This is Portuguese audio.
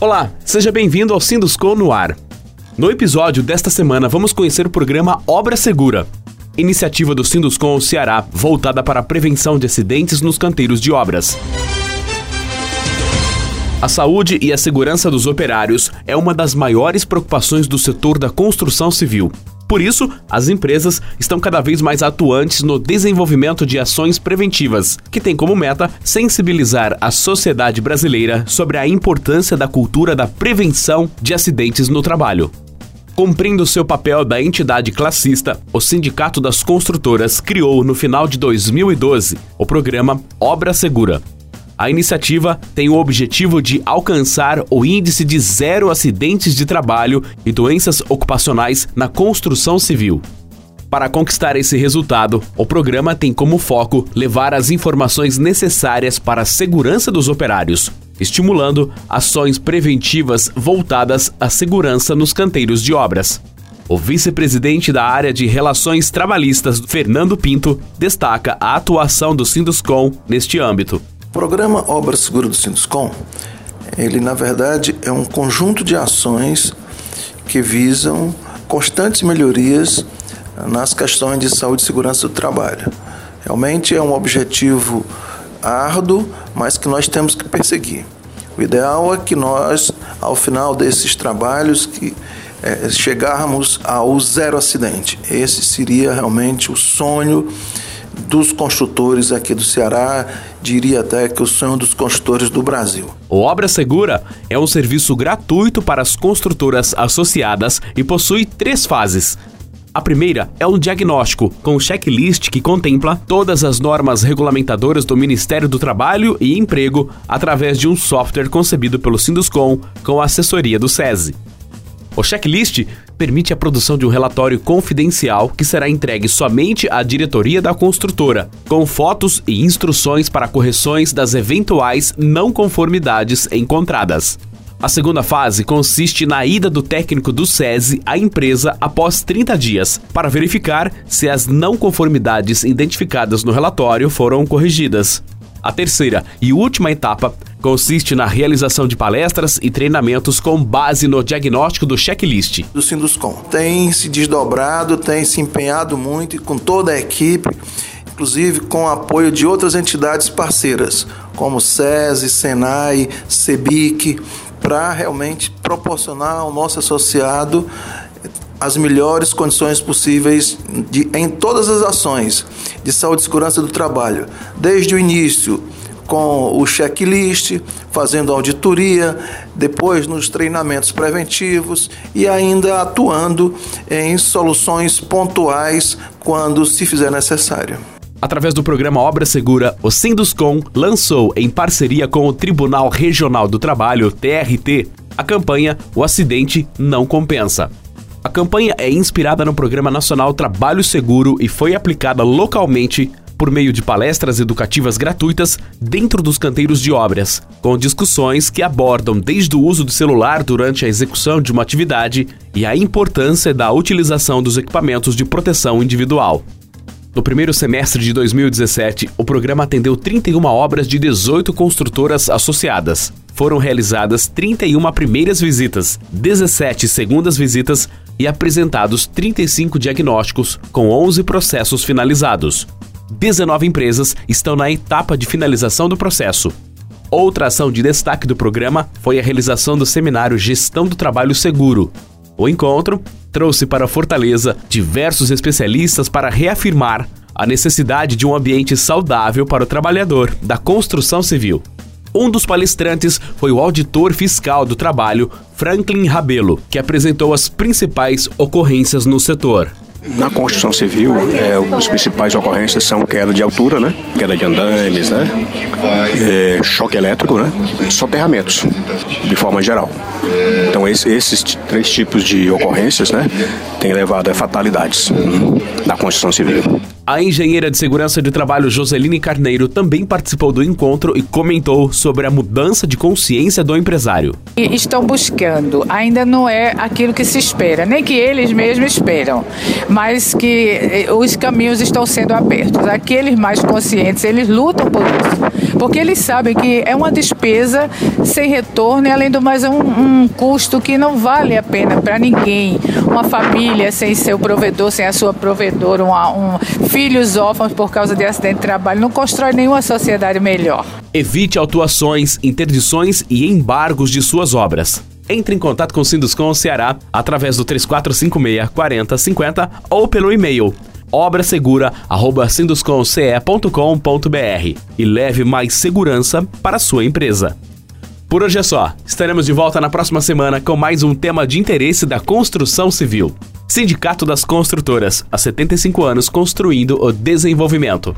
Olá, seja bem-vindo ao Sinduscom no ar. No episódio desta semana, vamos conhecer o programa Obra Segura, iniciativa do Sinduscom Ceará voltada para a prevenção de acidentes nos canteiros de obras. A saúde e a segurança dos operários é uma das maiores preocupações do setor da construção civil. Por isso, as empresas estão cada vez mais atuantes no desenvolvimento de ações preventivas, que tem como meta sensibilizar a sociedade brasileira sobre a importância da cultura da prevenção de acidentes no trabalho. Cumprindo seu papel da entidade classista, o Sindicato das Construtoras criou no final de 2012 o programa Obra Segura, a iniciativa tem o objetivo de alcançar o índice de zero acidentes de trabalho e doenças ocupacionais na construção civil. Para conquistar esse resultado, o programa tem como foco levar as informações necessárias para a segurança dos operários, estimulando ações preventivas voltadas à segurança nos canteiros de obras. O vice-presidente da área de Relações Trabalhistas, Fernando Pinto, destaca a atuação do Sinduscom neste âmbito. O programa Obra Segura do Sinduscom, ele na verdade é um conjunto de ações que visam constantes melhorias nas questões de saúde e segurança do trabalho. Realmente é um objetivo árduo, mas que nós temos que perseguir. O ideal é que nós, ao final desses trabalhos, que é, chegarmos ao zero acidente. Esse seria realmente o sonho dos construtores aqui do Ceará, diria até que o sonho dos construtores do Brasil. O Obra Segura é um serviço gratuito para as construtoras associadas e possui três fases. A primeira é um diagnóstico, com um checklist que contempla todas as normas regulamentadoras do Ministério do Trabalho e Emprego através de um software concebido pelo Sinduscom com a assessoria do SESI. O checklist permite a produção de um relatório confidencial que será entregue somente à diretoria da construtora, com fotos e instruções para correções das eventuais não conformidades encontradas. A segunda fase consiste na ida do técnico do SESI à empresa após 30 dias, para verificar se as não conformidades identificadas no relatório foram corrigidas. A terceira e última etapa consiste na realização de palestras e treinamentos com base no diagnóstico do checklist. Do Sinduscom tem se desdobrado, tem se empenhado muito com toda a equipe, inclusive com o apoio de outras entidades parceiras, como SESI, SENAI, SEBIC, para realmente proporcionar ao nosso associado as melhores condições possíveis de, em todas as ações de saúde e segurança do trabalho, desde o início com o checklist, fazendo auditoria, depois nos treinamentos preventivos e ainda atuando em soluções pontuais quando se fizer necessário. Através do programa Obra Segura, o Sinduscom lançou, em parceria com o Tribunal Regional do Trabalho, TRT, a campanha O Acidente Não Compensa. A campanha é inspirada no Programa Nacional Trabalho Seguro e foi aplicada localmente por meio de palestras educativas gratuitas dentro dos canteiros de obras, com discussões que abordam desde o uso do celular durante a execução de uma atividade e a importância da utilização dos equipamentos de proteção individual. No primeiro semestre de 2017, o programa atendeu 31 obras de 18 construtoras associadas. Foram realizadas 31 primeiras visitas, 17 segundas visitas e apresentados 35 diagnósticos, com 11 processos finalizados. 19 empresas estão na etapa de finalização do processo. Outra ação de destaque do programa foi a realização do seminário Gestão do Trabalho Seguro. O encontro trouxe para Fortaleza diversos especialistas para reafirmar a necessidade de um ambiente saudável para o trabalhador da construção civil. Um dos palestrantes foi o auditor fiscal do trabalho, Franklin Rabelo, que apresentou as principais ocorrências no setor. Na construção civil, é, as principais ocorrências são queda de altura, né? queda de andames, né? É, choque elétrico, né? soterramentos, de forma geral. Então, esse, esses três tipos de ocorrências né, têm levado a fatalidades na construção civil. A engenheira de segurança de trabalho Joseline Carneiro também participou do encontro e comentou sobre a mudança de consciência do empresário. Estão buscando, ainda não é aquilo que se espera, nem que eles mesmos esperam, mas que eh, os caminhos estão sendo abertos. Aqueles mais conscientes, eles lutam por isso porque eles sabem que é uma despesa sem retorno e, além do mais, é um, um custo que não vale a pena para ninguém. Uma família sem seu provedor, sem a sua provedora, uma, um, filhos órfãos por causa de acidente de trabalho, não constrói nenhuma sociedade melhor. Evite autuações, interdições e embargos de suas obras. Entre em contato com o Sinduscom Ceará através do 3456 4050 ou pelo e-mail obrasegura@sinduscomce.com.br e leve mais segurança para sua empresa. Por hoje é só. Estaremos de volta na próxima semana com mais um tema de interesse da construção civil. Sindicato das Construtoras, há 75 anos construindo o desenvolvimento.